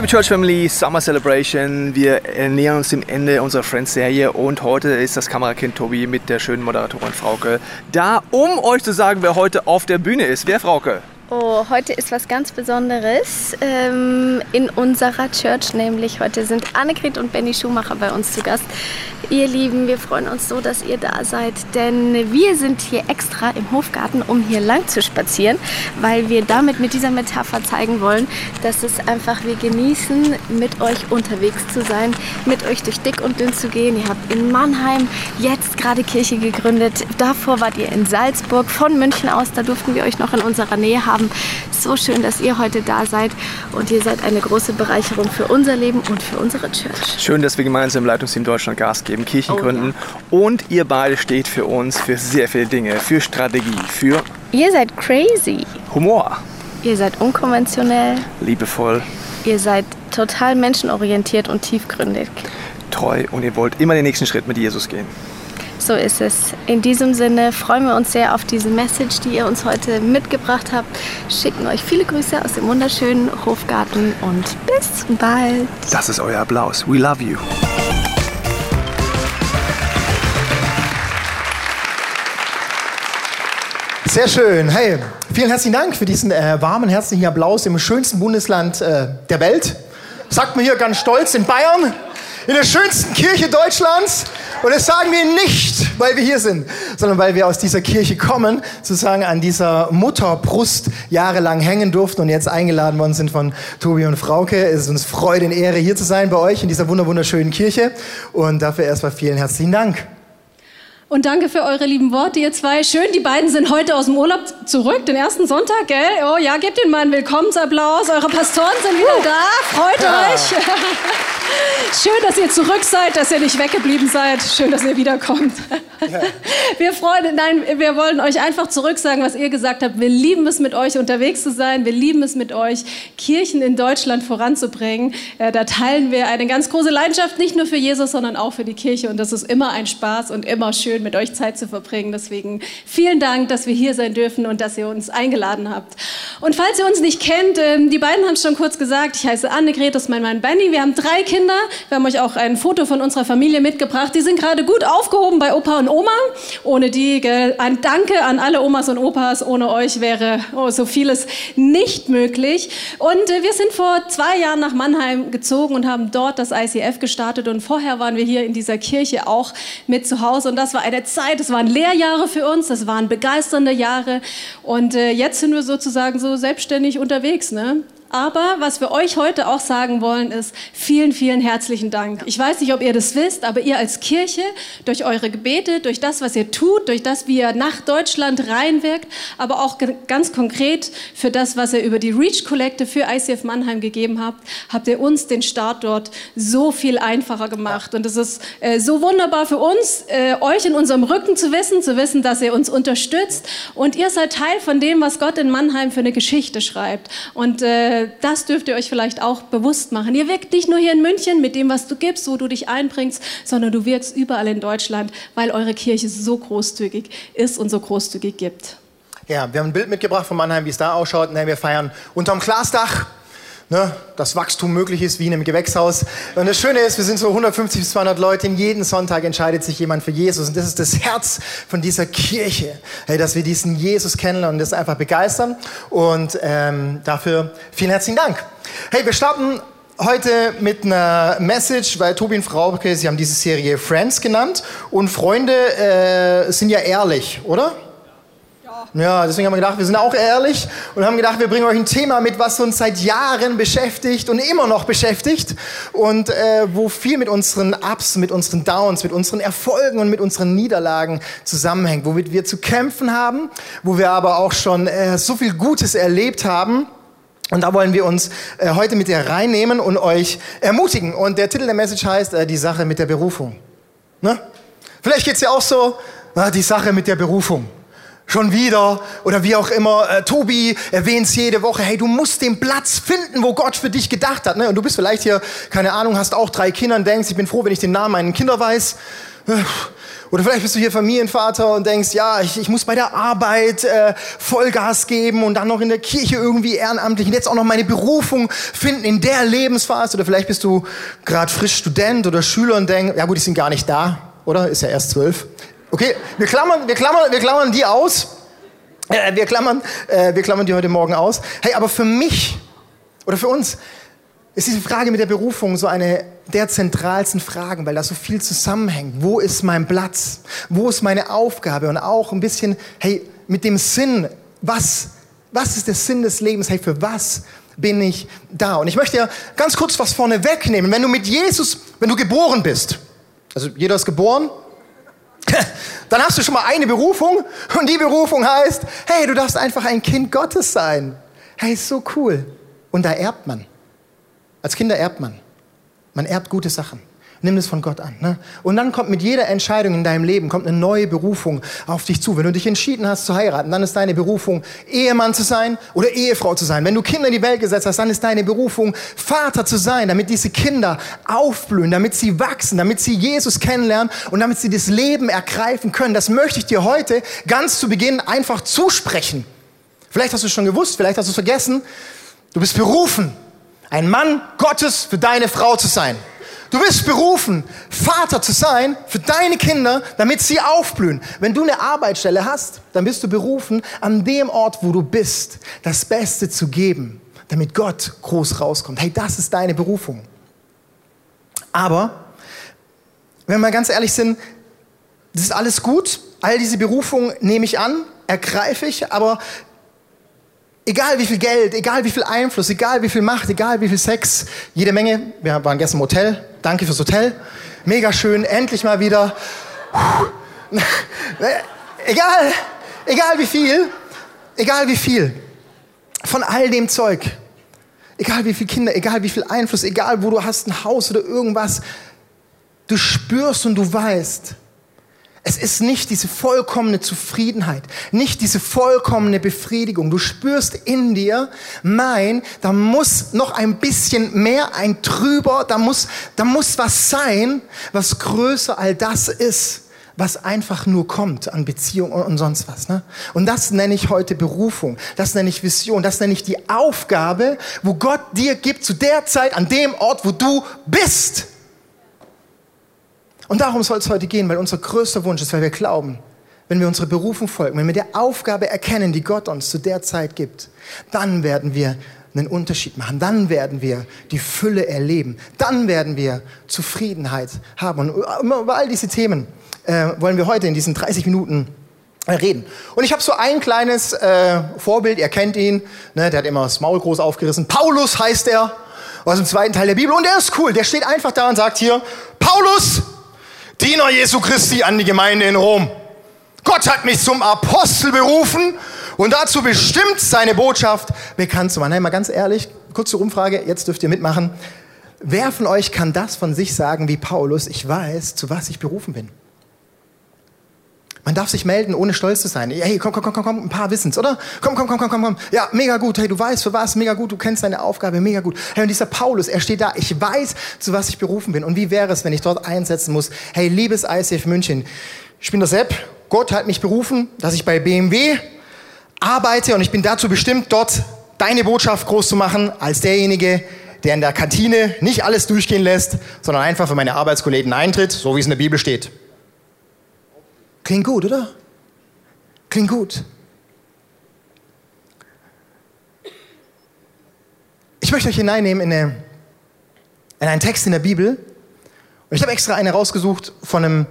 Liebe Church Family, Summer Celebration. Wir nähern uns dem Ende unserer Friends-Serie und heute ist das Kamerakind Tobi mit der schönen Moderatorin Frauke da, um euch zu sagen, wer heute auf der Bühne ist. Wer, Frauke? Oh, heute ist was ganz Besonderes ähm, in unserer Church, nämlich heute sind Annegret und Benny Schumacher bei uns zu Gast. Ihr Lieben, wir freuen uns so, dass ihr da seid, denn wir sind hier extra im Hofgarten, um hier lang zu spazieren, weil wir damit mit dieser Metapher zeigen wollen, dass es einfach wir genießen, mit euch unterwegs zu sein, mit euch durch dick und dünn zu gehen. Ihr habt in Mannheim jetzt gerade Kirche gegründet. Davor wart ihr in Salzburg von München aus, da durften wir euch noch in unserer Nähe haben haben. So schön, dass ihr heute da seid und ihr seid eine große Bereicherung für unser Leben und für unsere Church. Schön, dass wir gemeinsam im Leitungsteam Deutschland Gas geben, Kirchen oh, gründen. Ja. Und ihr beide steht für uns für sehr viele Dinge, für Strategie, für... Ihr seid crazy. Humor. Ihr seid unkonventionell. Liebevoll. Ihr seid total menschenorientiert und tiefgründig. Treu und ihr wollt immer den nächsten Schritt mit Jesus gehen. So ist es. In diesem Sinne freuen wir uns sehr auf diese Message, die ihr uns heute mitgebracht habt. Schicken euch viele Grüße aus dem wunderschönen Hofgarten und bis bald. Das ist euer Applaus. We love you. Sehr schön. Hey, vielen herzlichen Dank für diesen äh, warmen, herzlichen Applaus im schönsten Bundesland äh, der Welt. Sagt man hier ganz stolz in Bayern, in der schönsten Kirche Deutschlands. Und das sagen wir nicht, weil wir hier sind, sondern weil wir aus dieser Kirche kommen, sozusagen an dieser Mutterbrust jahrelang hängen durften und jetzt eingeladen worden sind von Tobi und Frauke. Es ist uns Freude und Ehre, hier zu sein bei euch in dieser wunderschönen Kirche. Und dafür erstmal vielen herzlichen Dank. Und danke für eure lieben Worte, ihr zwei. Schön, die beiden sind heute aus dem Urlaub zurück, den ersten Sonntag, gell? Oh ja, gebt ihnen mal einen Willkommensapplaus. Eure Pastoren sind wieder da. Freut ja. euch. Schön, dass ihr zurück seid, dass ihr nicht weggeblieben seid. Schön, dass ihr wiederkommt. Ja. Wir freuen, nein, wir wollen euch einfach zurücksagen, was ihr gesagt habt. Wir lieben es, mit euch unterwegs zu sein. Wir lieben es, mit euch Kirchen in Deutschland voranzubringen. Äh, da teilen wir eine ganz große Leidenschaft, nicht nur für Jesus, sondern auch für die Kirche. Und das ist immer ein Spaß und immer schön mit euch Zeit zu verbringen. Deswegen vielen Dank, dass wir hier sein dürfen und dass ihr uns eingeladen habt. Und falls ihr uns nicht kennt, ähm, die beiden haben es schon kurz gesagt. Ich heiße Annegret, das ist mein Mann Benny. Wir haben drei Kinder. Wir haben euch auch ein Foto von unserer Familie mitgebracht. Die sind gerade gut aufgehoben bei Opa und Oma. Ohne die, gell? ein Danke an alle Omas und Opas. Ohne euch wäre oh, so vieles nicht möglich. Und äh, wir sind vor zwei Jahren nach Mannheim gezogen und haben dort das ICF gestartet. Und vorher waren wir hier in dieser Kirche auch mit zu Hause. Und das war eine Zeit, das waren Lehrjahre für uns, das waren begeisternde Jahre. Und äh, jetzt sind wir sozusagen so selbstständig unterwegs. Ne? Aber was wir euch heute auch sagen wollen, ist vielen, vielen herzlichen Dank. Ich weiß nicht, ob ihr das wisst, aber ihr als Kirche, durch eure Gebete, durch das, was ihr tut, durch das, wie ihr nach Deutschland reinwirkt, aber auch ganz konkret für das, was ihr über die Reach Kollekte für ICF Mannheim gegeben habt, habt ihr uns den Start dort so viel einfacher gemacht. Und es ist äh, so wunderbar für uns, äh, euch in unserem Rücken zu wissen, zu wissen, dass ihr uns unterstützt. Und ihr seid Teil von dem, was Gott in Mannheim für eine Geschichte schreibt. Und äh, das dürft ihr euch vielleicht auch bewusst machen. Ihr wirkt nicht nur hier in München mit dem, was du gibst, wo du dich einbringst, sondern du wirkst überall in Deutschland, weil eure Kirche so großzügig ist und so großzügig gibt. Ja, wir haben ein Bild mitgebracht von Mannheim, wie es da ausschaut. Wir feiern unterm Glasdach ne, das Wachstum möglich ist wie in einem Gewächshaus. Und das Schöne ist, wir sind so 150 bis 200 Leute. Und jeden Sonntag entscheidet sich jemand für Jesus. Und das ist das Herz von dieser Kirche, hey, dass wir diesen Jesus kennenlernen und das einfach begeistern. Und ähm, dafür vielen herzlichen Dank. Hey, wir starten heute mit einer Message, weil Tobi und Frauke, sie haben diese Serie Friends genannt. Und Freunde äh, sind ja ehrlich, oder? Ja, deswegen haben wir gedacht, wir sind auch ehrlich und haben gedacht, wir bringen euch ein Thema mit, was uns seit Jahren beschäftigt und immer noch beschäftigt und äh, wo viel mit unseren Ups, mit unseren Downs, mit unseren Erfolgen und mit unseren Niederlagen zusammenhängt, womit wir zu kämpfen haben, wo wir aber auch schon äh, so viel Gutes erlebt haben Und da wollen wir uns äh, heute mit dir reinnehmen und euch ermutigen. Und der Titel der Message heißt äh, Die Sache mit der Berufung. Ne? Vielleicht geht's ja auch so, na, die Sache mit der Berufung. Schon wieder oder wie auch immer. Äh, Tobi erwähnt jede Woche, hey, du musst den Platz finden, wo Gott für dich gedacht hat. Ne? Und du bist vielleicht hier, keine Ahnung, hast auch drei Kinder und denkst, ich bin froh, wenn ich den Namen meiner Kinder weiß. Äh, oder vielleicht bist du hier Familienvater und denkst, ja, ich, ich muss bei der Arbeit äh, Vollgas geben und dann noch in der Kirche irgendwie ehrenamtlich und jetzt auch noch meine Berufung finden in der Lebensphase. Oder vielleicht bist du gerade frisch Student oder Schüler und denkst, ja gut, die sind gar nicht da, oder? Ist ja erst zwölf. Okay, wir klammern, wir klammern, wir klammern die aus. Äh, wir, klammern, äh, wir klammern die heute Morgen aus. Hey, aber für mich oder für uns ist diese Frage mit der Berufung so eine der zentralsten Fragen, weil da so viel zusammenhängt. Wo ist mein Platz? Wo ist meine Aufgabe? Und auch ein bisschen, hey, mit dem Sinn, was, was ist der Sinn des Lebens? Hey, für was bin ich da? Und ich möchte ja ganz kurz was vorne wegnehmen. Wenn du mit Jesus, wenn du geboren bist, also jeder ist geboren, dann hast du schon mal eine Berufung und die Berufung heißt, hey, du darfst einfach ein Kind Gottes sein. Hey, ist so cool. Und da erbt man. Als Kinder erbt man. Man erbt gute Sachen. Nimm es von Gott an. Ne? Und dann kommt mit jeder Entscheidung in deinem Leben kommt eine neue Berufung auf dich zu. Wenn du dich entschieden hast zu heiraten, dann ist deine Berufung, Ehemann zu sein oder Ehefrau zu sein. Wenn du Kinder in die Welt gesetzt hast, dann ist deine Berufung, Vater zu sein, damit diese Kinder aufblühen, damit sie wachsen, damit sie Jesus kennenlernen und damit sie das Leben ergreifen können. Das möchte ich dir heute ganz zu Beginn einfach zusprechen. Vielleicht hast du es schon gewusst, vielleicht hast du es vergessen. Du bist berufen ein Mann Gottes für deine Frau zu sein. Du bist berufen, Vater zu sein für deine Kinder, damit sie aufblühen. Wenn du eine Arbeitsstelle hast, dann bist du berufen, an dem Ort, wo du bist, das Beste zu geben, damit Gott groß rauskommt. Hey, das ist deine Berufung. Aber, wenn wir mal ganz ehrlich sind, das ist alles gut. All diese Berufungen nehme ich an, ergreife ich, aber Egal wie viel Geld, egal wie viel Einfluss, egal wie viel Macht, egal wie viel Sex, jede Menge. Wir waren gestern im Hotel. Danke fürs Hotel. Mega schön, endlich mal wieder. egal, egal wie viel, egal wie viel von all dem Zeug, egal wie viele Kinder, egal wie viel Einfluss, egal wo du hast ein Haus oder irgendwas, du spürst und du weißt, es ist nicht diese vollkommene Zufriedenheit, nicht diese vollkommene Befriedigung. Du spürst in dir, nein, da muss noch ein bisschen mehr, ein trüber, da muss, da muss was sein, was größer all das ist, was einfach nur kommt an Beziehung und, sonst was. Ne? Und das nenne ich heute Berufung, das nenne ich Vision, das nenne ich die Aufgabe, wo Gott dir gibt zu der Zeit, an dem Ort, wo du bist. Und darum soll es heute gehen, weil unser größter Wunsch ist, weil wir glauben, wenn wir unsere Berufung folgen, wenn wir der Aufgabe erkennen, die Gott uns zu der Zeit gibt, dann werden wir einen Unterschied machen. Dann werden wir die Fülle erleben. Dann werden wir Zufriedenheit haben. Und über all diese Themen äh, wollen wir heute in diesen 30 Minuten äh, reden. Und ich habe so ein kleines äh, Vorbild, ihr kennt ihn, ne, der hat immer das Maul groß aufgerissen. Paulus heißt er, aus dem zweiten Teil der Bibel. Und der ist cool, der steht einfach da und sagt hier, Paulus, Diener Jesu Christi an die Gemeinde in Rom. Gott hat mich zum Apostel berufen und dazu bestimmt, seine Botschaft bekannt zu machen. Hey, mal ganz ehrlich, kurze Umfrage, jetzt dürft ihr mitmachen. Wer von euch kann das von sich sagen wie Paulus, ich weiß, zu was ich berufen bin? Man darf sich melden, ohne stolz zu sein. Hey, komm, komm, komm, komm, ein paar wissen's, oder? Komm, komm, komm, komm, komm, komm. Ja, mega gut. Hey, du weißt für was, mega gut. Du kennst deine Aufgabe, mega gut. Hey, und dieser Paulus, er steht da. Ich weiß, zu was ich berufen bin. Und wie wäre es, wenn ich dort einsetzen muss? Hey, liebes ICF München, ich bin der Sepp. Gott hat mich berufen, dass ich bei BMW arbeite und ich bin dazu bestimmt, dort deine Botschaft groß zu machen, als derjenige, der in der Kantine nicht alles durchgehen lässt, sondern einfach für meine Arbeitskollegen eintritt, so wie es in der Bibel steht. Klingt gut, oder? Klingt gut. Ich möchte euch hineinnehmen in, eine, in einen Text in der Bibel. Und ich habe extra einen rausgesucht von einem,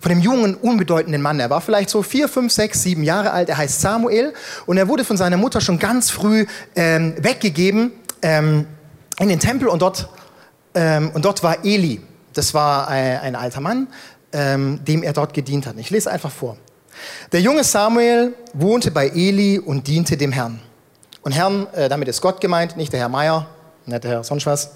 von einem jungen, unbedeutenden Mann. Er war vielleicht so vier, fünf, sechs, sieben Jahre alt. Er heißt Samuel. Und er wurde von seiner Mutter schon ganz früh ähm, weggegeben ähm, in den Tempel. Und dort, ähm, und dort war Eli. Das war ein, ein alter Mann, ähm, dem er dort gedient hat. Ich lese einfach vor. Der junge Samuel wohnte bei Eli und diente dem Herrn. Und Herrn, äh, damit ist Gott gemeint, nicht der Herr Meier, nicht der Herr sonst was.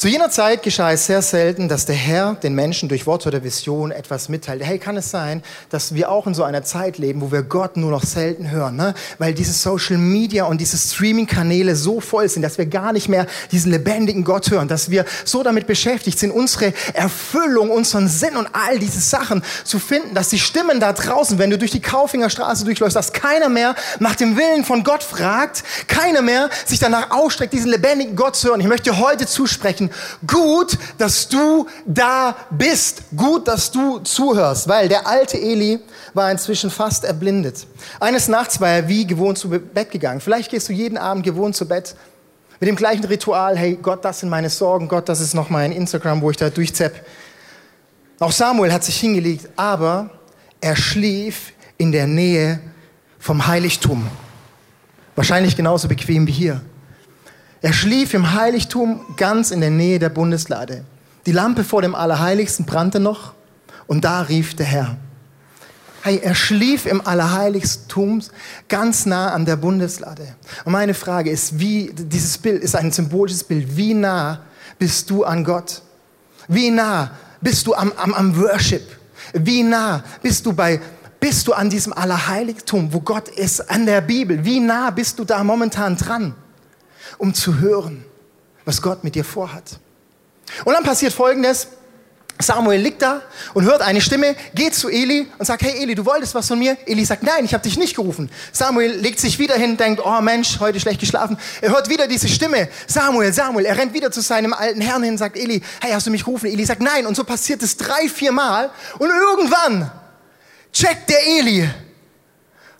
Zu jener Zeit geschah es sehr selten, dass der Herr den Menschen durch Wort oder Vision etwas mitteilte. Hey, kann es sein, dass wir auch in so einer Zeit leben, wo wir Gott nur noch selten hören, ne? weil diese Social Media und diese Streaming-Kanäle so voll sind, dass wir gar nicht mehr diesen lebendigen Gott hören, dass wir so damit beschäftigt sind, unsere Erfüllung, unseren Sinn und all diese Sachen zu finden, dass die Stimmen da draußen, wenn du durch die Kaufingerstraße durchläufst, dass keiner mehr nach dem Willen von Gott fragt, keiner mehr sich danach ausstreckt, diesen lebendigen Gott zu hören. Ich möchte heute zusprechen, gut, dass du da bist. Gut, dass du zuhörst, weil der alte Eli war inzwischen fast erblindet. Eines Nachts war er wie gewohnt zu Bett gegangen. Vielleicht gehst du jeden Abend gewohnt zu Bett mit dem gleichen Ritual. Hey, Gott, das sind meine Sorgen. Gott, das ist noch mein Instagram, wo ich da durchzepp. Auch Samuel hat sich hingelegt, aber er schlief in der Nähe vom Heiligtum. Wahrscheinlich genauso bequem wie hier. Er schlief im Heiligtum ganz in der Nähe der Bundeslade. Die Lampe vor dem Allerheiligsten brannte noch und da rief der Herr. Hey, er schlief im Allerheiligtum ganz nah an der Bundeslade. Und meine Frage ist, wie, dieses Bild ist ein symbolisches Bild. Wie nah bist du an Gott? Wie nah bist du am, am, am Worship? Wie nah bist du bei, bist du an diesem Allerheiligtum, wo Gott ist, an der Bibel? Wie nah bist du da momentan dran? Um zu hören, was Gott mit dir vorhat. Und dann passiert Folgendes. Samuel liegt da und hört eine Stimme, geht zu Eli und sagt, hey Eli, du wolltest was von mir? Eli sagt, nein, ich habe dich nicht gerufen. Samuel legt sich wieder hin, denkt, oh Mensch, heute schlecht geschlafen. Er hört wieder diese Stimme, Samuel, Samuel. Er rennt wieder zu seinem alten Herrn hin, sagt, Eli, hey, hast du mich gerufen? Eli sagt, nein. Und so passiert es drei, vier Mal. Und irgendwann checkt der Eli,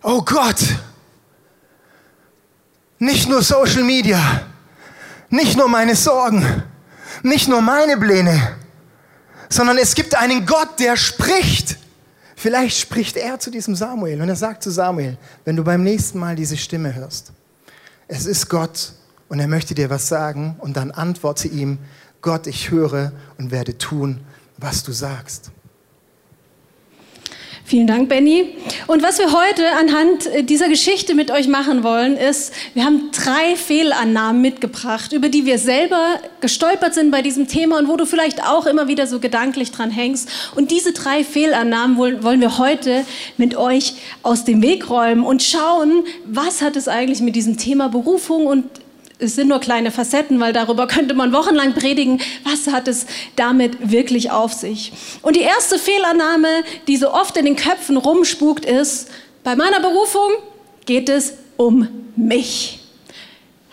oh Gott, nicht nur Social Media, nicht nur meine Sorgen, nicht nur meine Pläne, sondern es gibt einen Gott, der spricht. Vielleicht spricht er zu diesem Samuel und er sagt zu Samuel, wenn du beim nächsten Mal diese Stimme hörst, es ist Gott und er möchte dir was sagen und dann antworte ihm, Gott, ich höre und werde tun, was du sagst. Vielen Dank, Benny. Und was wir heute anhand äh, dieser Geschichte mit euch machen wollen, ist, wir haben drei Fehlannahmen mitgebracht, über die wir selber gestolpert sind bei diesem Thema und wo du vielleicht auch immer wieder so gedanklich dran hängst. Und diese drei Fehlannahmen wollen wir heute mit euch aus dem Weg räumen und schauen, was hat es eigentlich mit diesem Thema Berufung und es sind nur kleine Facetten, weil darüber könnte man wochenlang predigen. Was hat es damit wirklich auf sich? Und die erste Fehlannahme, die so oft in den Köpfen rumspukt, ist, bei meiner Berufung geht es um mich.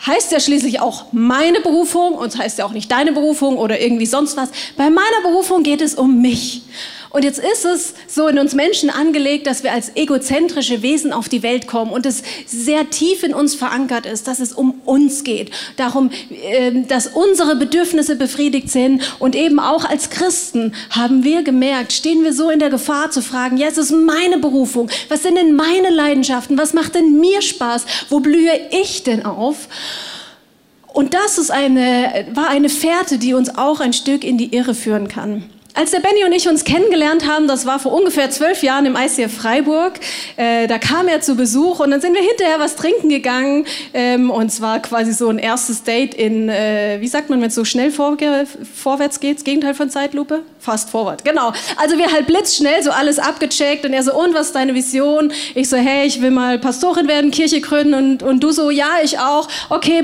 Heißt ja schließlich auch meine Berufung und heißt ja auch nicht deine Berufung oder irgendwie sonst was. Bei meiner Berufung geht es um mich. Und jetzt ist es so in uns Menschen angelegt, dass wir als egozentrische Wesen auf die Welt kommen und es sehr tief in uns verankert ist, dass es um uns geht, darum, ähm, dass unsere Bedürfnisse befriedigt sind und eben auch als Christen haben wir gemerkt, stehen wir so in der Gefahr zu fragen, ja, es ist meine Berufung, was sind denn meine Leidenschaften, was macht denn mir Spaß, wo blühe ich denn auf? Und das ist eine, war eine Fährte, die uns auch ein Stück in die Irre führen kann. Als der Benny und ich uns kennengelernt haben, das war vor ungefähr zwölf Jahren im ICF Freiburg, äh, da kam er zu Besuch und dann sind wir hinterher was trinken gegangen ähm, und zwar quasi so ein erstes Date in, äh, wie sagt man, wenn es so schnell vor, vorwärts geht, Gegenteil von Zeitlupe? Fast forward, genau. Also wir halt blitzschnell so alles abgecheckt und er so, und was ist deine Vision? Ich so, hey, ich will mal Pastorin werden, Kirche gründen und, und du so, ja, ich auch. Okay,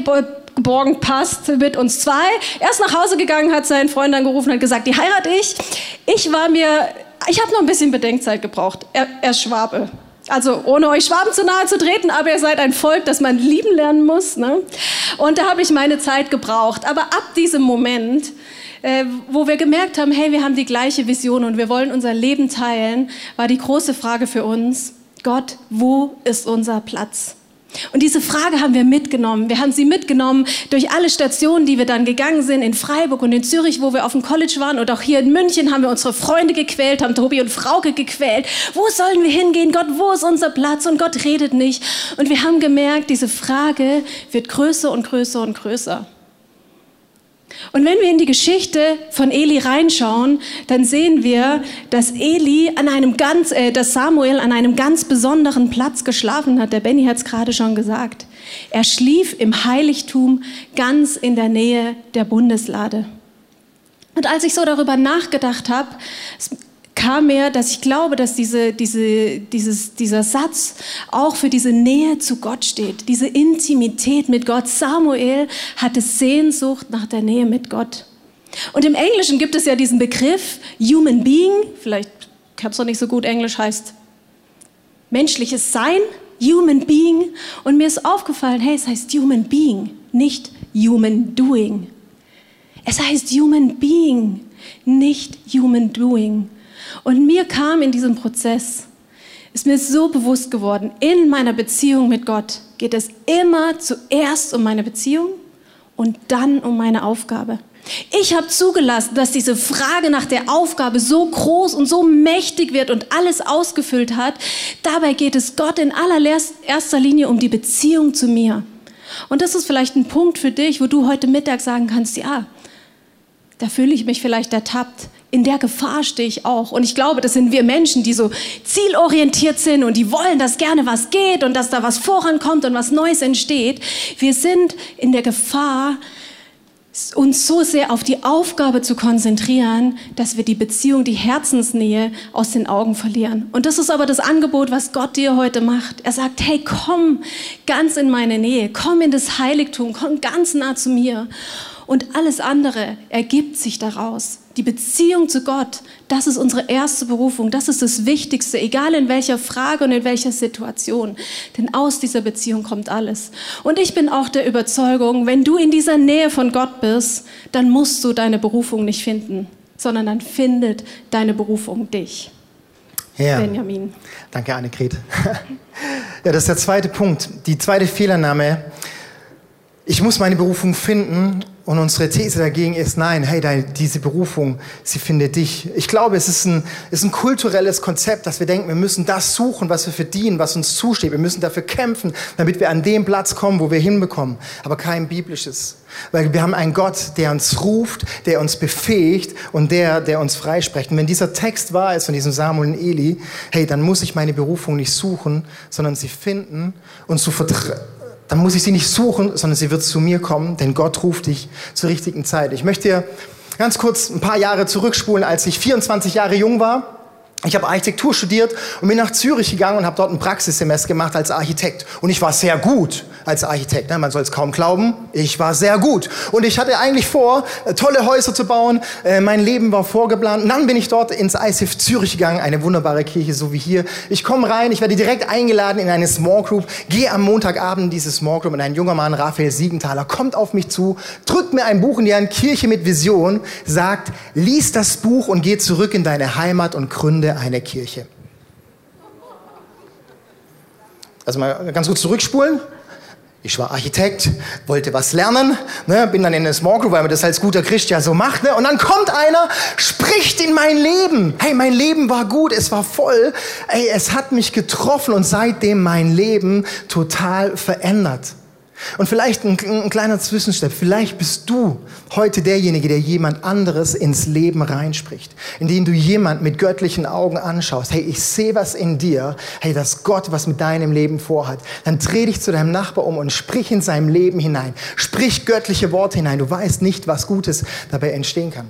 geborgen passt mit uns zwei. Er ist nach Hause gegangen, hat seinen Freund angerufen und gesagt, die heirate ich. Ich war mir, ich habe noch ein bisschen Bedenkzeit gebraucht. Er, er Schwabe. Also ohne euch Schwaben zu nahe zu treten, aber ihr seid ein Volk, das man lieben lernen muss. Ne? Und da habe ich meine Zeit gebraucht. Aber ab diesem Moment, äh, wo wir gemerkt haben, hey, wir haben die gleiche Vision und wir wollen unser Leben teilen, war die große Frage für uns, Gott, wo ist unser Platz? Und diese Frage haben wir mitgenommen. Wir haben sie mitgenommen durch alle Stationen, die wir dann gegangen sind, in Freiburg und in Zürich, wo wir auf dem College waren. Und auch hier in München haben wir unsere Freunde gequält, haben Tobi und Frauke gequält. Wo sollen wir hingehen? Gott, wo ist unser Platz? Und Gott redet nicht. Und wir haben gemerkt, diese Frage wird größer und größer und größer. Und wenn wir in die Geschichte von Eli reinschauen, dann sehen wir, dass Eli an einem ganz, äh, dass Samuel an einem ganz besonderen Platz geschlafen hat. Der Benny hat es gerade schon gesagt. Er schlief im Heiligtum ganz in der Nähe der Bundeslade. Und als ich so darüber nachgedacht habe, kam mir, dass ich glaube, dass diese, diese, dieses, dieser Satz auch für diese Nähe zu Gott steht, diese Intimität mit Gott. Samuel hatte Sehnsucht nach der Nähe mit Gott. Und im Englischen gibt es ja diesen Begriff Human Being, vielleicht kannst du nicht so gut Englisch, heißt menschliches Sein, Human Being. Und mir ist aufgefallen, hey, es heißt Human Being, nicht Human Doing. Es heißt Human Being, nicht Human Doing. Und mir kam in diesem Prozess, ist mir so bewusst geworden, in meiner Beziehung mit Gott geht es immer zuerst um meine Beziehung und dann um meine Aufgabe. Ich habe zugelassen, dass diese Frage nach der Aufgabe so groß und so mächtig wird und alles ausgefüllt hat. Dabei geht es Gott in allererster Linie um die Beziehung zu mir. Und das ist vielleicht ein Punkt für dich, wo du heute Mittag sagen kannst, ja, da fühle ich mich vielleicht ertappt. In der Gefahr stehe ich auch. Und ich glaube, das sind wir Menschen, die so zielorientiert sind und die wollen, dass gerne was geht und dass da was vorankommt und was Neues entsteht. Wir sind in der Gefahr, uns so sehr auf die Aufgabe zu konzentrieren, dass wir die Beziehung, die Herzensnähe aus den Augen verlieren. Und das ist aber das Angebot, was Gott dir heute macht. Er sagt, hey, komm ganz in meine Nähe, komm in das Heiligtum, komm ganz nah zu mir. Und alles andere ergibt sich daraus. Die Beziehung zu Gott, das ist unsere erste Berufung, das ist das Wichtigste, egal in welcher Frage und in welcher Situation. Denn aus dieser Beziehung kommt alles. Und ich bin auch der Überzeugung, wenn du in dieser Nähe von Gott bist, dann musst du deine Berufung nicht finden, sondern dann findet deine Berufung dich. Ja. Benjamin. Danke, Annegret. ja, das ist der zweite Punkt. Die zweite Fehlernahme. Ich muss meine Berufung finden und unsere These dagegen ist, nein, hey, diese Berufung, sie findet dich. Ich glaube, es ist ein, ist ein kulturelles Konzept, dass wir denken, wir müssen das suchen, was wir verdienen, was uns zusteht. Wir müssen dafür kämpfen, damit wir an den Platz kommen, wo wir hinbekommen. Aber kein biblisches. Weil wir haben einen Gott, der uns ruft, der uns befähigt und der, der uns freispricht. Und wenn dieser Text wahr ist von diesem Samuel und Eli, hey, dann muss ich meine Berufung nicht suchen, sondern sie finden und zu vertrauen dann muss ich sie nicht suchen, sondern sie wird zu mir kommen, denn Gott ruft dich zur richtigen Zeit. Ich möchte dir ganz kurz ein paar Jahre zurückspulen, als ich 24 Jahre jung war. Ich habe Architektur studiert und bin nach Zürich gegangen und habe dort ein Praxissemester gemacht als Architekt. Und ich war sehr gut als Architekt. Ne? Man soll es kaum glauben. Ich war sehr gut. Und ich hatte eigentlich vor, äh, tolle Häuser zu bauen. Äh, mein Leben war vorgeplant. Und dann bin ich dort ins ICF Zürich gegangen, eine wunderbare Kirche, so wie hier. Ich komme rein, ich werde direkt eingeladen in eine Small Group, gehe am Montagabend in diese Small Group und ein junger Mann, Raphael Siegenthaler, kommt auf mich zu, drückt mir ein Buch in die Hand, Kirche mit Vision, sagt, lies das Buch und geh zurück in deine Heimat und gründe eine Kirche. Also mal ganz kurz zurückspulen. Ich war Architekt, wollte was lernen, ne, bin dann in eine Small Group, weil man das als guter Christ ja so macht. Ne, und dann kommt einer, spricht in mein Leben. Hey, mein Leben war gut, es war voll. Ey, es hat mich getroffen und seitdem mein Leben total verändert. Und vielleicht ein, ein kleiner Zwischenstep. Vielleicht bist du heute derjenige, der jemand anderes ins Leben reinspricht, indem du jemand mit göttlichen Augen anschaust. Hey, ich sehe was in dir. Hey, dass Gott was mit deinem Leben vorhat. Dann dreh dich zu deinem Nachbar um und sprich in seinem Leben hinein. Sprich göttliche Worte hinein. Du weißt nicht, was Gutes dabei entstehen kann.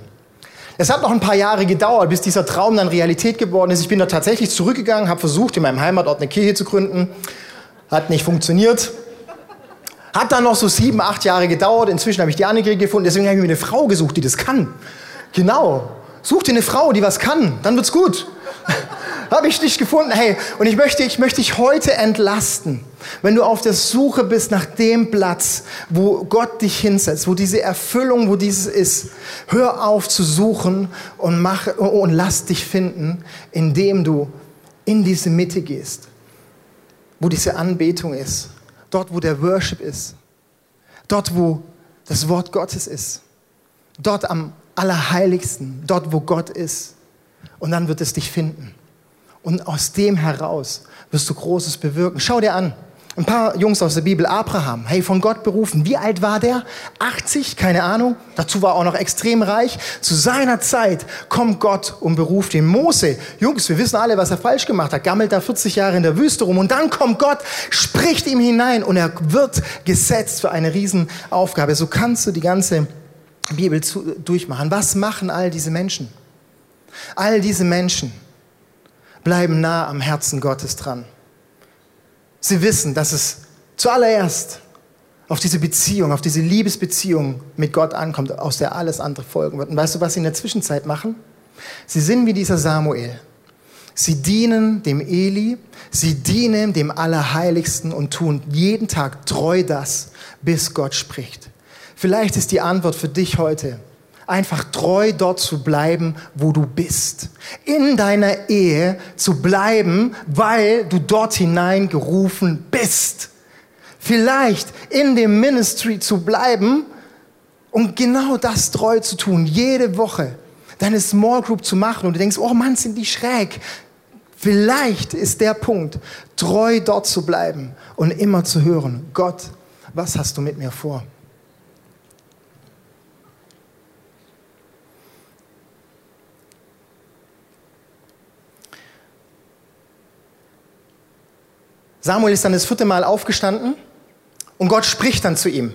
Es hat noch ein paar Jahre gedauert, bis dieser Traum dann Realität geworden ist. Ich bin da tatsächlich zurückgegangen, habe versucht, in meinem Heimatort eine Kirche zu gründen. Hat nicht funktioniert. Hat dann noch so sieben, acht Jahre gedauert. Inzwischen habe ich die Annegret gefunden. Deswegen habe ich mir eine Frau gesucht, die das kann. Genau. Such dir eine Frau, die was kann. Dann wird's gut. habe ich dich gefunden. Hey, und ich möchte, ich möchte dich heute entlasten. Wenn du auf der Suche bist nach dem Platz, wo Gott dich hinsetzt, wo diese Erfüllung, wo dieses ist, hör auf zu suchen und mach, und lass dich finden, indem du in diese Mitte gehst, wo diese Anbetung ist Dort, wo der Worship ist. Dort, wo das Wort Gottes ist. Dort am Allerheiligsten. Dort, wo Gott ist. Und dann wird es dich finden. Und aus dem heraus wirst du Großes bewirken. Schau dir an. Ein paar Jungs aus der Bibel, Abraham, hey, von Gott berufen. Wie alt war der? 80, keine Ahnung. Dazu war er auch noch extrem reich. Zu seiner Zeit kommt Gott und beruft ihn. Mose, Jungs, wir wissen alle, was er falsch gemacht hat, gammelt da 40 Jahre in der Wüste rum und dann kommt Gott, spricht ihm hinein und er wird gesetzt für eine Riesenaufgabe. So kannst du die ganze Bibel zu, durchmachen. Was machen all diese Menschen? All diese Menschen bleiben nah am Herzen Gottes dran. Sie wissen, dass es zuallererst auf diese Beziehung, auf diese Liebesbeziehung mit Gott ankommt, aus der alles andere folgen wird. Und weißt du, was sie in der Zwischenzeit machen? Sie sind wie dieser Samuel. Sie dienen dem Eli, sie dienen dem Allerheiligsten und tun jeden Tag treu das, bis Gott spricht. Vielleicht ist die Antwort für dich heute, einfach treu dort zu bleiben, wo du bist. In deiner Ehe zu bleiben, weil du dort hinein gerufen bist. Vielleicht in dem Ministry zu bleiben und genau das treu zu tun, jede Woche deine Small Group zu machen und du denkst, oh Mann, sind die schräg. Vielleicht ist der Punkt, treu dort zu bleiben und immer zu hören, Gott, was hast du mit mir vor? Samuel ist dann das vierte Mal aufgestanden und Gott spricht dann zu ihm.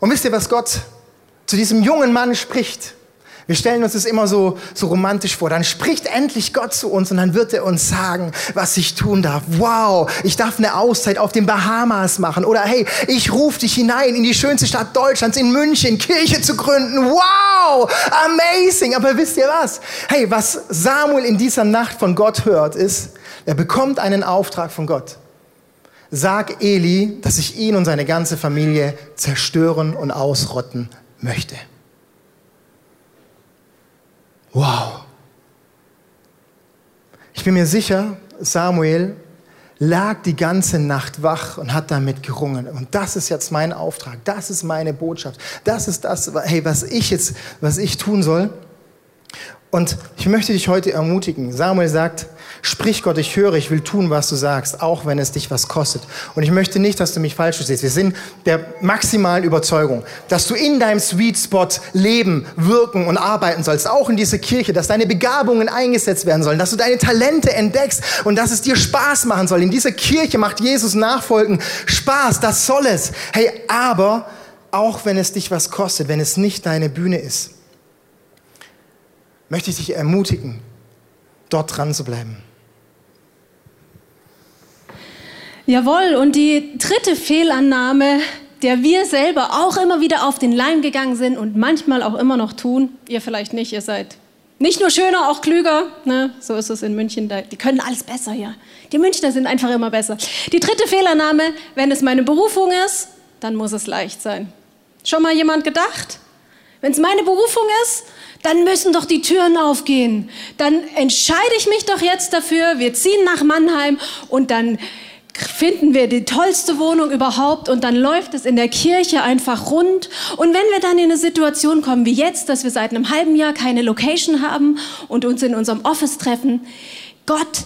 Und wisst ihr, was Gott zu diesem jungen Mann spricht? Wir stellen uns das immer so, so romantisch vor. Dann spricht endlich Gott zu uns und dann wird er uns sagen, was ich tun darf. Wow, ich darf eine Auszeit auf den Bahamas machen. Oder hey, ich rufe dich hinein in die schönste Stadt Deutschlands, in München, Kirche zu gründen. Wow, amazing. Aber wisst ihr was? Hey, was Samuel in dieser Nacht von Gott hört, ist, er bekommt einen Auftrag von Gott. Sag Eli, dass ich ihn und seine ganze Familie zerstören und ausrotten möchte. Wow. Ich bin mir sicher, Samuel lag die ganze Nacht wach und hat damit gerungen. Und das ist jetzt mein Auftrag. Das ist meine Botschaft. Das ist das, hey, was ich jetzt, was ich tun soll. Und ich möchte dich heute ermutigen. Samuel sagt, Sprich Gott, ich höre, ich will tun, was du sagst, auch wenn es dich was kostet. Und ich möchte nicht, dass du mich falsch verstehst. Wir sind der maximalen Überzeugung, dass du in deinem Sweet Spot leben, wirken und arbeiten sollst, auch in dieser Kirche, dass deine Begabungen eingesetzt werden sollen, dass du deine Talente entdeckst und dass es dir Spaß machen soll. In dieser Kirche macht Jesus Nachfolgen Spaß, das soll es. Hey, aber auch wenn es dich was kostet, wenn es nicht deine Bühne ist, möchte ich dich ermutigen, dort dran zu bleiben. Jawohl, und die dritte Fehlannahme, der wir selber auch immer wieder auf den Leim gegangen sind und manchmal auch immer noch tun, ihr vielleicht nicht, ihr seid nicht nur schöner, auch klüger, ne? so ist es in München, die können alles besser hier. Die Münchner sind einfach immer besser. Die dritte Fehlannahme, wenn es meine Berufung ist, dann muss es leicht sein. Schon mal jemand gedacht? Wenn es meine Berufung ist, dann müssen doch die Türen aufgehen. Dann entscheide ich mich doch jetzt dafür, wir ziehen nach Mannheim und dann finden wir die tollste Wohnung überhaupt und dann läuft es in der Kirche einfach rund. Und wenn wir dann in eine Situation kommen wie jetzt, dass wir seit einem halben Jahr keine Location haben und uns in unserem Office treffen, Gott,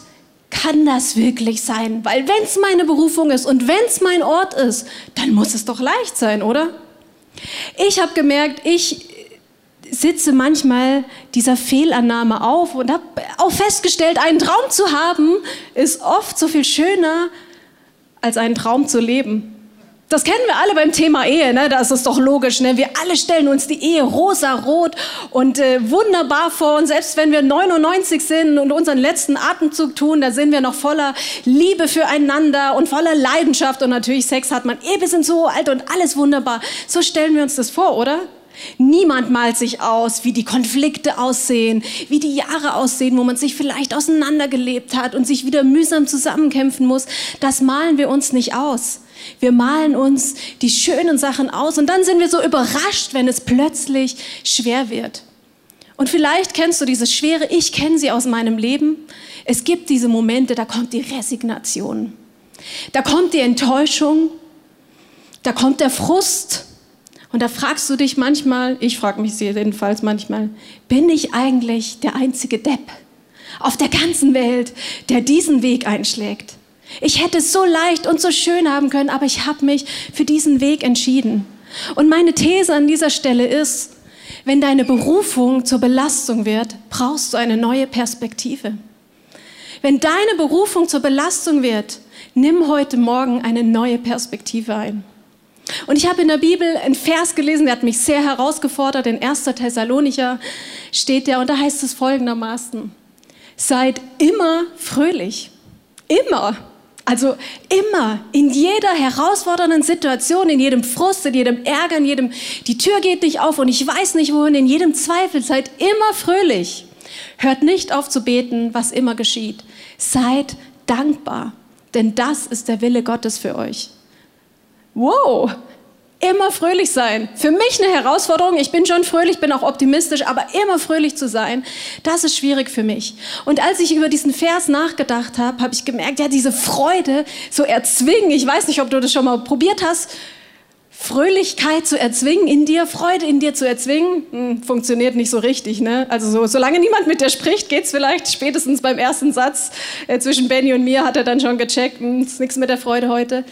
kann das wirklich sein? Weil wenn es meine Berufung ist und wenn es mein Ort ist, dann muss es doch leicht sein, oder? Ich habe gemerkt, ich sitze manchmal dieser Fehlannahme auf und habe auch festgestellt, einen Traum zu haben, ist oft so viel schöner, als einen Traum zu leben. Das kennen wir alle beim Thema Ehe, ne? da ist doch logisch. Ne? Wir alle stellen uns die Ehe rosa-rot und äh, wunderbar vor. Und selbst wenn wir 99 sind und unseren letzten Atemzug tun, da sind wir noch voller Liebe füreinander und voller Leidenschaft. Und natürlich Sex hat man eh bis ins so alt und alles wunderbar. So stellen wir uns das vor, oder? Niemand malt sich aus, wie die Konflikte aussehen, wie die Jahre aussehen, wo man sich vielleicht auseinandergelebt hat und sich wieder mühsam zusammenkämpfen muss. Das malen wir uns nicht aus. Wir malen uns die schönen Sachen aus und dann sind wir so überrascht, wenn es plötzlich schwer wird. Und vielleicht kennst du diese Schwere, ich kenne sie aus meinem Leben. Es gibt diese Momente, da kommt die Resignation, da kommt die Enttäuschung, da kommt der Frust, und da fragst du dich manchmal, ich frage mich jedenfalls manchmal, bin ich eigentlich der einzige Depp auf der ganzen Welt, der diesen Weg einschlägt? Ich hätte es so leicht und so schön haben können, aber ich habe mich für diesen Weg entschieden. Und meine These an dieser Stelle ist, wenn deine Berufung zur Belastung wird, brauchst du eine neue Perspektive. Wenn deine Berufung zur Belastung wird, nimm heute Morgen eine neue Perspektive ein. Und ich habe in der Bibel einen Vers gelesen, der hat mich sehr herausgefordert. In 1. Thessalonicher steht der und da heißt es folgendermaßen: Seid immer fröhlich. Immer. Also immer, in jeder herausfordernden Situation, in jedem Frust, in jedem Ärger, in jedem, die Tür geht nicht auf und ich weiß nicht wohin, in jedem Zweifel, seid immer fröhlich. Hört nicht auf zu beten, was immer geschieht. Seid dankbar, denn das ist der Wille Gottes für euch. Wow, immer fröhlich sein. Für mich eine Herausforderung. Ich bin schon fröhlich, bin auch optimistisch, aber immer fröhlich zu sein, das ist schwierig für mich. Und als ich über diesen Vers nachgedacht habe, habe ich gemerkt, ja, diese Freude so erzwingen. Ich weiß nicht, ob du das schon mal probiert hast. Fröhlichkeit zu erzwingen in dir, Freude in dir zu erzwingen, hm, funktioniert nicht so richtig. Ne? Also so, solange niemand mit dir spricht, geht es vielleicht spätestens beim ersten Satz äh, zwischen Benny und mir hat er dann schon gecheckt, hm, ist nichts mit der Freude heute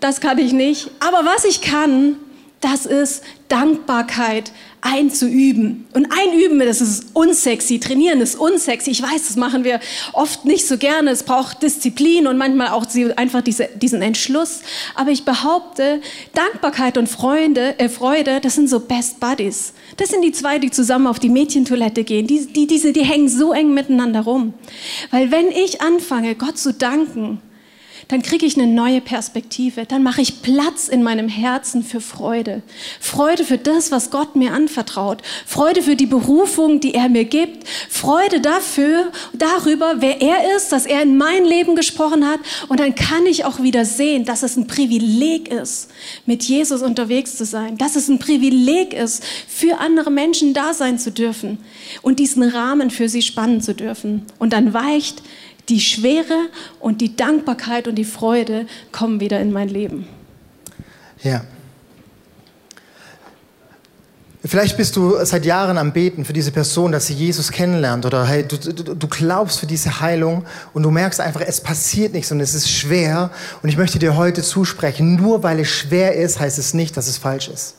das kann ich nicht. Aber was ich kann, das ist Dankbarkeit einzuüben. Und einüben, das ist unsexy. Trainieren ist unsexy. Ich weiß, das machen wir oft nicht so gerne. Es braucht Disziplin und manchmal auch einfach diese, diesen Entschluss. Aber ich behaupte, Dankbarkeit und Freunde, äh, Freude, das sind so Best Buddies. Das sind die zwei, die zusammen auf die Mädchentoilette gehen. Die, die, diese, die hängen so eng miteinander rum. Weil wenn ich anfange, Gott zu danken, dann kriege ich eine neue Perspektive. Dann mache ich Platz in meinem Herzen für Freude. Freude für das, was Gott mir anvertraut. Freude für die Berufung, die er mir gibt. Freude dafür, darüber, wer er ist, dass er in mein Leben gesprochen hat. Und dann kann ich auch wieder sehen, dass es ein Privileg ist, mit Jesus unterwegs zu sein. Dass es ein Privileg ist, für andere Menschen da sein zu dürfen und diesen Rahmen für sie spannen zu dürfen. Und dann weicht die Schwere und die Dankbarkeit und die Freude kommen wieder in mein Leben. Ja. Vielleicht bist du seit Jahren am Beten für diese Person, dass sie Jesus kennenlernt oder hey, du, du, du, glaubst für diese Heilung und du merkst einfach, es passiert nichts und es ist schwer. Und ich möchte dir heute zusprechen, nur weil es schwer ist, heißt es nicht, dass es falsch ist.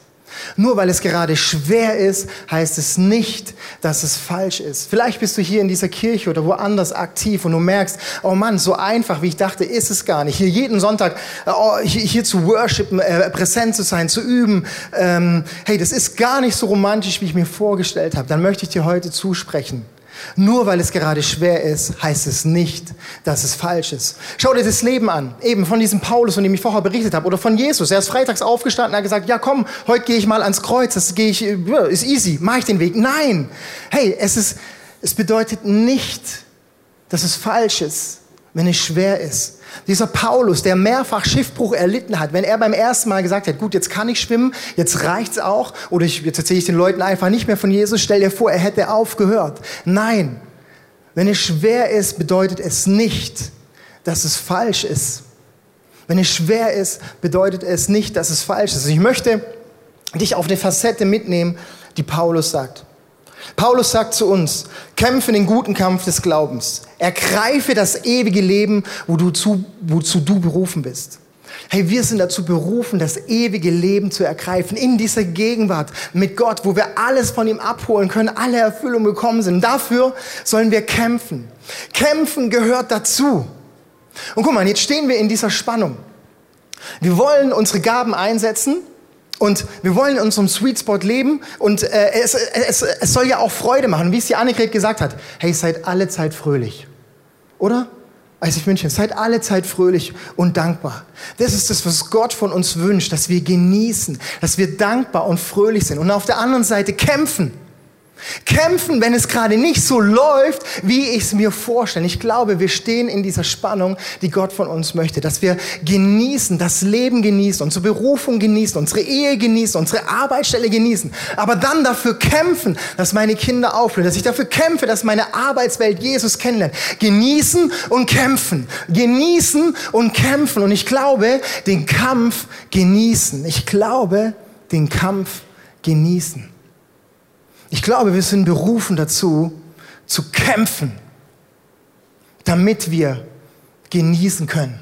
Nur weil es gerade schwer ist, heißt es nicht, dass es falsch ist. Vielleicht bist du hier in dieser Kirche oder woanders aktiv und du merkst, oh Mann, so einfach wie ich dachte, ist es gar nicht. Hier jeden Sonntag äh, oh, hier, hier, zu worshipen, äh, präsent zu sein, zu üben. Ähm, hey, das ist gar nicht so romantisch, wie ich mir vorgestellt habe. Dann möchte ich dir heute zusprechen. Nur weil es gerade schwer ist, heißt es nicht, dass es falsch ist. Schau dir das Leben an, eben von diesem Paulus, von dem ich vorher berichtet habe, oder von Jesus. Er ist freitags aufgestanden und hat gesagt, ja komm, heute gehe ich mal ans Kreuz, das gehe ich, ist easy, mache ich den Weg. Nein, hey, es ist, es bedeutet nicht, dass es falsch ist, wenn es schwer ist. Dieser Paulus, der mehrfach Schiffbruch erlitten hat, wenn er beim ersten Mal gesagt hat, gut, jetzt kann ich schwimmen, jetzt reicht's auch, oder ich, jetzt erzähle ich den Leuten einfach nicht mehr von Jesus, stell dir vor, er hätte aufgehört. Nein, wenn es schwer ist, bedeutet es nicht, dass es falsch ist. Wenn es schwer ist, bedeutet es nicht, dass es falsch ist. Ich möchte dich auf eine Facette mitnehmen, die Paulus sagt. Paulus sagt zu uns, kämpfe den guten Kampf des Glaubens. Ergreife das ewige Leben, wozu, wozu du berufen bist. Hey, wir sind dazu berufen, das ewige Leben zu ergreifen, in dieser Gegenwart mit Gott, wo wir alles von ihm abholen können, alle Erfüllung bekommen sind. Dafür sollen wir kämpfen. Kämpfen gehört dazu. Und guck mal, jetzt stehen wir in dieser Spannung. Wir wollen unsere Gaben einsetzen, und wir wollen in unserem Sweet Spot leben und äh, es, es, es soll ja auch Freude machen, wie es die Annegret gesagt hat. Hey, seid alle Zeit fröhlich. Oder? Als ich München, seid alle Zeit fröhlich und dankbar. Das ist das, was Gott von uns wünscht, dass wir genießen, dass wir dankbar und fröhlich sind. Und auf der anderen Seite kämpfen Kämpfen, wenn es gerade nicht so läuft, wie ich es mir vorstelle. Ich glaube, wir stehen in dieser Spannung, die Gott von uns möchte, dass wir genießen, das Leben genießen, unsere Berufung genießen, unsere Ehe genießen, unsere Arbeitsstelle genießen, aber dann dafür kämpfen, dass meine Kinder aufblühen, dass ich dafür kämpfe, dass meine Arbeitswelt Jesus kennenlernt. Genießen und kämpfen, genießen und kämpfen. Und ich glaube, den Kampf genießen. Ich glaube, den Kampf genießen. Ich glaube, wir sind berufen dazu, zu kämpfen, damit wir genießen können,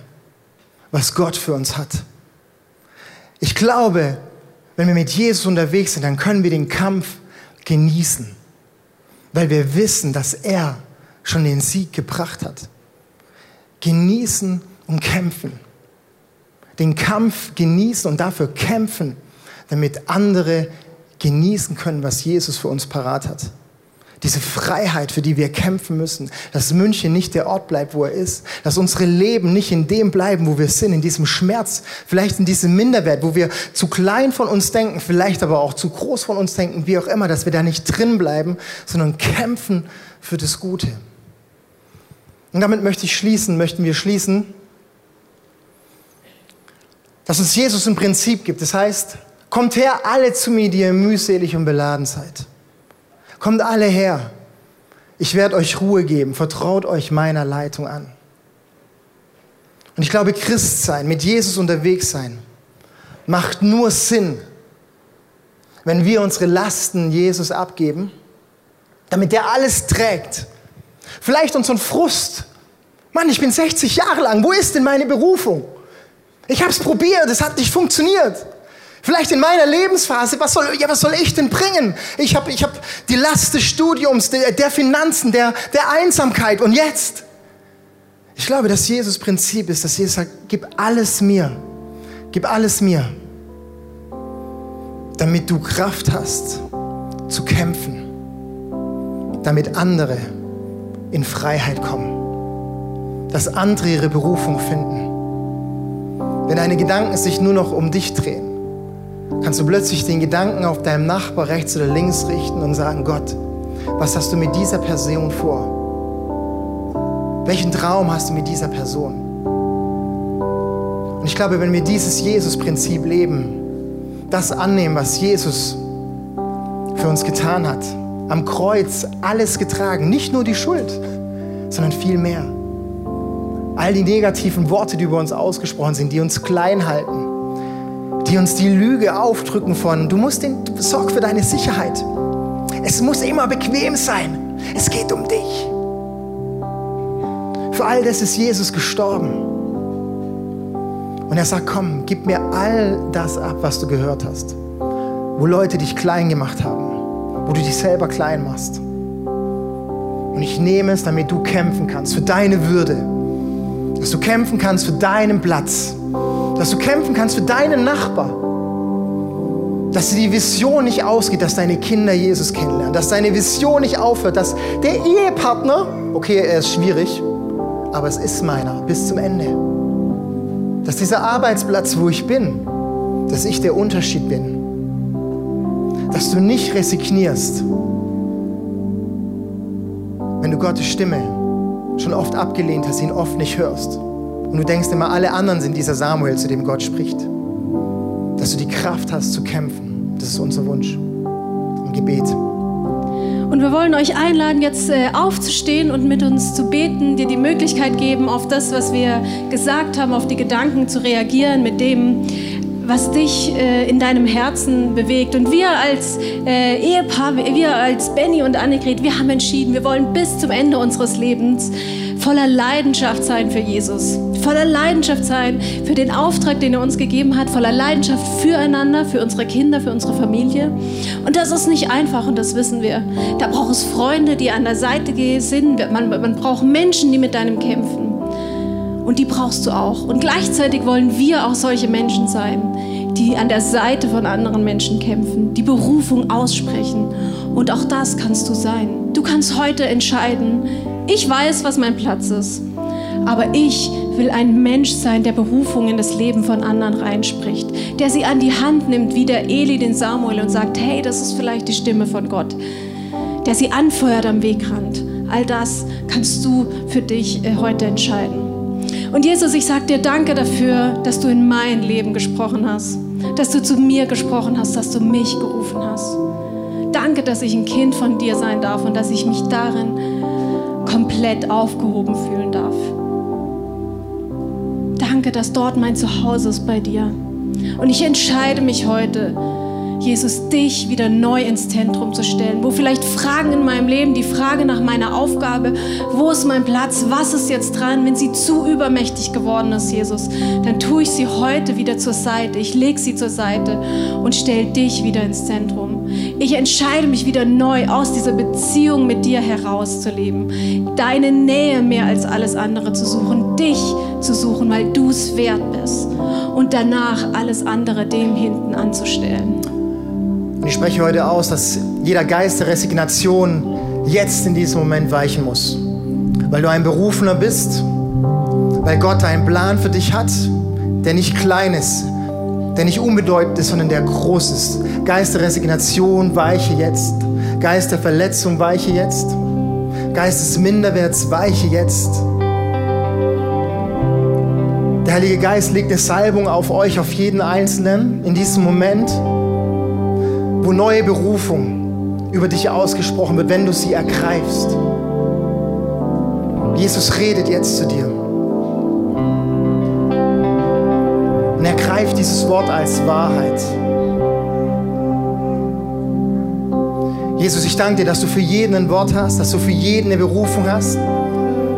was Gott für uns hat. Ich glaube, wenn wir mit Jesus unterwegs sind, dann können wir den Kampf genießen, weil wir wissen, dass er schon den Sieg gebracht hat. Genießen und kämpfen. Den Kampf genießen und dafür kämpfen, damit andere genießen können, was Jesus für uns parat hat. Diese Freiheit, für die wir kämpfen müssen, dass München nicht der Ort bleibt, wo er ist, dass unsere Leben nicht in dem bleiben, wo wir sind, in diesem Schmerz, vielleicht in diesem Minderwert, wo wir zu klein von uns denken, vielleicht aber auch zu groß von uns denken, wie auch immer, dass wir da nicht drin bleiben, sondern kämpfen für das Gute. Und damit möchte ich schließen, möchten wir schließen, dass uns Jesus ein Prinzip gibt. Das heißt, kommt her alle zu mir, die ihr mühselig und beladen seid. Kommt alle her. Ich werde euch Ruhe geben. Vertraut euch meiner Leitung an. Und ich glaube, Christ sein, mit Jesus unterwegs sein, macht nur Sinn, wenn wir unsere Lasten Jesus abgeben, damit der alles trägt. Vielleicht unseren Frust. Mann, ich bin 60 Jahre lang. Wo ist denn meine Berufung? Ich habe es probiert, es hat nicht funktioniert. Vielleicht in meiner Lebensphase, was soll, ja, was soll ich denn bringen? Ich habe ich hab die Last des Studiums, der, der Finanzen, der, der Einsamkeit und jetzt? Ich glaube, dass Jesus Prinzip ist, dass Jesus sagt, gib alles mir, gib alles mir, damit du Kraft hast zu kämpfen, damit andere in Freiheit kommen, dass andere ihre Berufung finden. Wenn deine Gedanken sich nur noch um dich drehen, kannst du plötzlich den Gedanken auf deinem Nachbar rechts oder links richten und sagen, Gott, was hast du mit dieser Person vor? Welchen Traum hast du mit dieser Person? Und ich glaube, wenn wir dieses Jesus-Prinzip leben, das annehmen, was Jesus für uns getan hat, am Kreuz alles getragen, nicht nur die Schuld, sondern viel mehr. All die negativen Worte, die über uns ausgesprochen sind, die uns klein halten, die uns die Lüge aufdrücken von, du musst den, sorg für deine Sicherheit. Es muss immer bequem sein. Es geht um dich. Für all das ist Jesus gestorben. Und er sagt, komm, gib mir all das ab, was du gehört hast. Wo Leute dich klein gemacht haben. Wo du dich selber klein machst. Und ich nehme es, damit du kämpfen kannst für deine Würde. Dass du kämpfen kannst für deinen Platz dass du kämpfen kannst für deinen Nachbar. Dass die Vision nicht ausgeht, dass deine Kinder Jesus kennenlernen. Dass deine Vision nicht aufhört, dass der Ehepartner, okay, er ist schwierig, aber es ist meiner bis zum Ende. Dass dieser Arbeitsplatz, wo ich bin, dass ich der Unterschied bin. Dass du nicht resignierst, wenn du Gottes Stimme schon oft abgelehnt hast, ihn oft nicht hörst. Und du denkst immer, alle anderen sind dieser Samuel, zu dem Gott spricht. Dass du die Kraft hast zu kämpfen. Das ist unser Wunsch. Ein Gebet. Und wir wollen euch einladen, jetzt äh, aufzustehen und mit uns zu beten, dir die Möglichkeit geben, auf das, was wir gesagt haben, auf die Gedanken zu reagieren, mit dem, was dich äh, in deinem Herzen bewegt. Und wir als äh, Ehepaar, wir als Benny und Annegret, wir haben entschieden, wir wollen bis zum Ende unseres Lebens voller Leidenschaft sein für Jesus, voller Leidenschaft sein für den Auftrag, den er uns gegeben hat, voller Leidenschaft füreinander, für unsere Kinder, für unsere Familie. Und das ist nicht einfach und das wissen wir. Da braucht es Freunde, die an der Seite sind. Man, man braucht Menschen, die mit deinem kämpfen. Und die brauchst du auch. Und gleichzeitig wollen wir auch solche Menschen sein, die an der Seite von anderen Menschen kämpfen, die Berufung aussprechen. Und auch das kannst du sein. Du kannst heute entscheiden, ich weiß, was mein Platz ist. Aber ich will ein Mensch sein, der Berufung in das Leben von anderen reinspricht, der sie an die Hand nimmt, wie der Eli den Samuel und sagt, hey, das ist vielleicht die Stimme von Gott, der sie anfeuert am Wegrand. All das kannst du für dich äh, heute entscheiden. Und Jesus, ich sage dir danke dafür, dass du in mein Leben gesprochen hast, dass du zu mir gesprochen hast, dass du mich gerufen hast. Danke, dass ich ein Kind von dir sein darf und dass ich mich darin komplett aufgehoben fühlen darf. Danke, dass dort mein Zuhause ist bei dir. Und ich entscheide mich heute, Jesus, dich wieder neu ins Zentrum zu stellen. Wo vielleicht Fragen in meinem Leben, die Frage nach meiner Aufgabe, wo ist mein Platz, was ist jetzt dran, wenn sie zu übermächtig geworden ist, Jesus, dann tue ich sie heute wieder zur Seite. Ich lege sie zur Seite und stelle dich wieder ins Zentrum. Ich entscheide mich wieder neu aus dieser Beziehung mit dir herauszuleben. Deine Nähe mehr als alles andere zu suchen, dich zu suchen, weil du es wert bist. Und danach alles andere dem hinten anzustellen. Und ich spreche heute aus, dass jeder Geist der Resignation jetzt in diesem Moment weichen muss. Weil du ein Berufener bist, weil Gott einen Plan für dich hat, der nicht klein ist, der nicht unbedeutend ist, sondern der groß ist. Geist der Resignation weiche jetzt. Geist der Verletzung weiche jetzt. Geist des Minderwerts weiche jetzt. Der Heilige Geist legt eine Salbung auf euch, auf jeden Einzelnen in diesem Moment, wo neue Berufung über dich ausgesprochen wird, wenn du sie ergreifst. Jesus redet jetzt zu dir. Und er greift dieses Wort als Wahrheit. Jesus, ich danke dir, dass du für jeden ein Wort hast, dass du für jeden eine Berufung hast,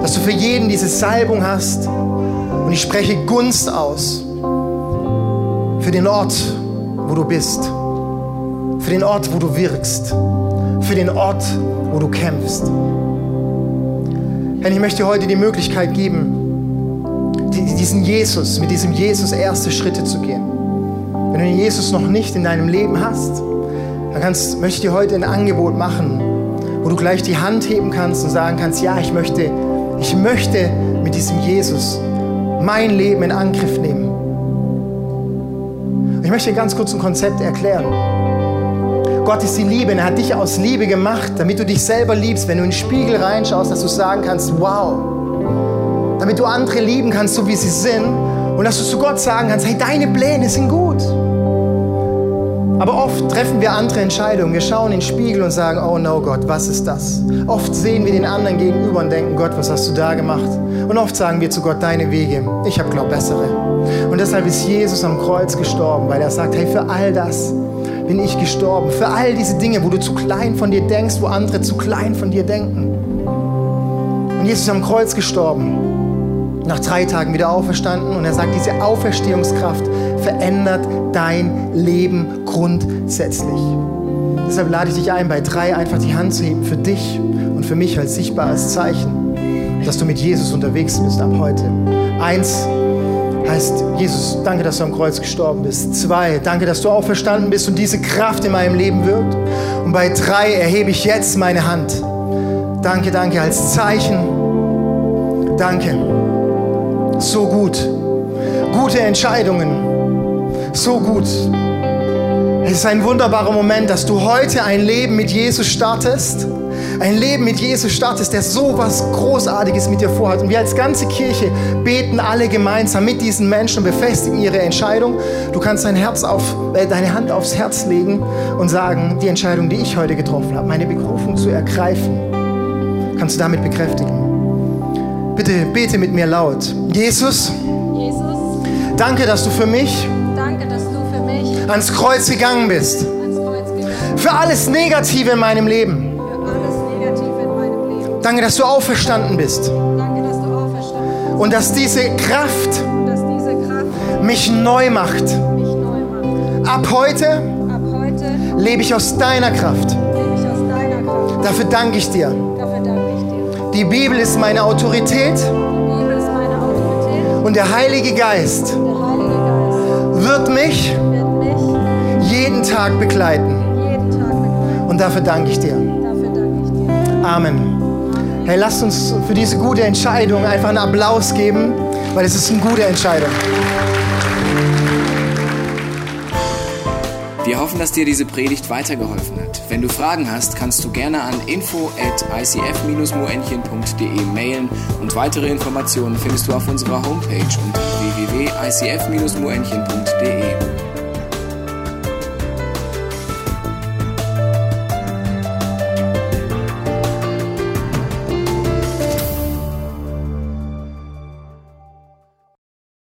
dass du für jeden diese Salbung hast. Und ich spreche Gunst aus für den Ort, wo du bist, für den Ort, wo du wirkst, für den Ort, wo du kämpfst. Herr, ich möchte dir heute die Möglichkeit geben, diesen Jesus, mit diesem Jesus erste Schritte zu gehen. Wenn du den Jesus noch nicht in deinem Leben hast, dann kannst, möchte ich dir heute ein Angebot machen, wo du gleich die Hand heben kannst und sagen kannst, ja, ich möchte, ich möchte mit diesem Jesus mein Leben in Angriff nehmen. Ich möchte dir ganz kurz ein Konzept erklären. Gott ist die Liebe und er hat dich aus Liebe gemacht, damit du dich selber liebst, wenn du in den Spiegel reinschaust, dass du sagen kannst, wow. Damit du andere lieben kannst, so wie sie sind und dass du zu Gott sagen kannst, hey, deine Pläne sind gut. Aber oft treffen wir andere Entscheidungen. Wir schauen in den Spiegel und sagen, oh no Gott, was ist das? Oft sehen wir den anderen gegenüber und denken, Gott, was hast du da gemacht? Und oft sagen wir zu Gott, deine Wege, ich habe glaub bessere. Und deshalb ist Jesus am Kreuz gestorben, weil er sagt, hey, für all das bin ich gestorben. Für all diese Dinge, wo du zu klein von dir denkst, wo andere zu klein von dir denken. Und Jesus ist am Kreuz gestorben, nach drei Tagen wieder auferstanden und er sagt, diese Auferstehungskraft verändert dein Leben grundsätzlich. Deshalb lade ich dich ein, bei drei einfach die Hand zu heben für dich und für mich als sichtbares Zeichen, dass du mit Jesus unterwegs bist ab heute. Eins heißt, Jesus, danke, dass du am Kreuz gestorben bist. Zwei, danke, dass du auferstanden bist und diese Kraft in meinem Leben wirkt. Und bei drei erhebe ich jetzt meine Hand. Danke, danke als Zeichen. Danke. So gut. Gute Entscheidungen so gut. Es ist ein wunderbarer Moment, dass du heute ein Leben mit Jesus startest. Ein Leben mit Jesus startest, der so was Großartiges mit dir vorhat. Und wir als ganze Kirche beten alle gemeinsam mit diesen Menschen und befestigen ihre Entscheidung. Du kannst dein Herz auf, äh, deine Hand aufs Herz legen und sagen, die Entscheidung, die ich heute getroffen habe, meine Berufung zu ergreifen, kannst du damit bekräftigen. Bitte bete mit mir laut. Jesus, Jesus. danke, dass du für mich ans Kreuz gegangen bist. Für alles Negative in meinem Leben. Danke, dass du auferstanden bist. Und dass diese Kraft mich neu macht. Ab heute lebe ich aus deiner Kraft. Dafür danke ich dir. Die Bibel ist meine Autorität. Und der Heilige Geist wird mich jeden Tag begleiten. Und dafür danke ich dir. Amen. Hey, lasst uns für diese gute Entscheidung einfach einen Applaus geben, weil es ist eine gute Entscheidung. Wir hoffen, dass dir diese Predigt weitergeholfen hat. Wenn du Fragen hast, kannst du gerne an info at icf-moenchen.de mailen und weitere Informationen findest du auf unserer Homepage unter www.icf-moenchen.de.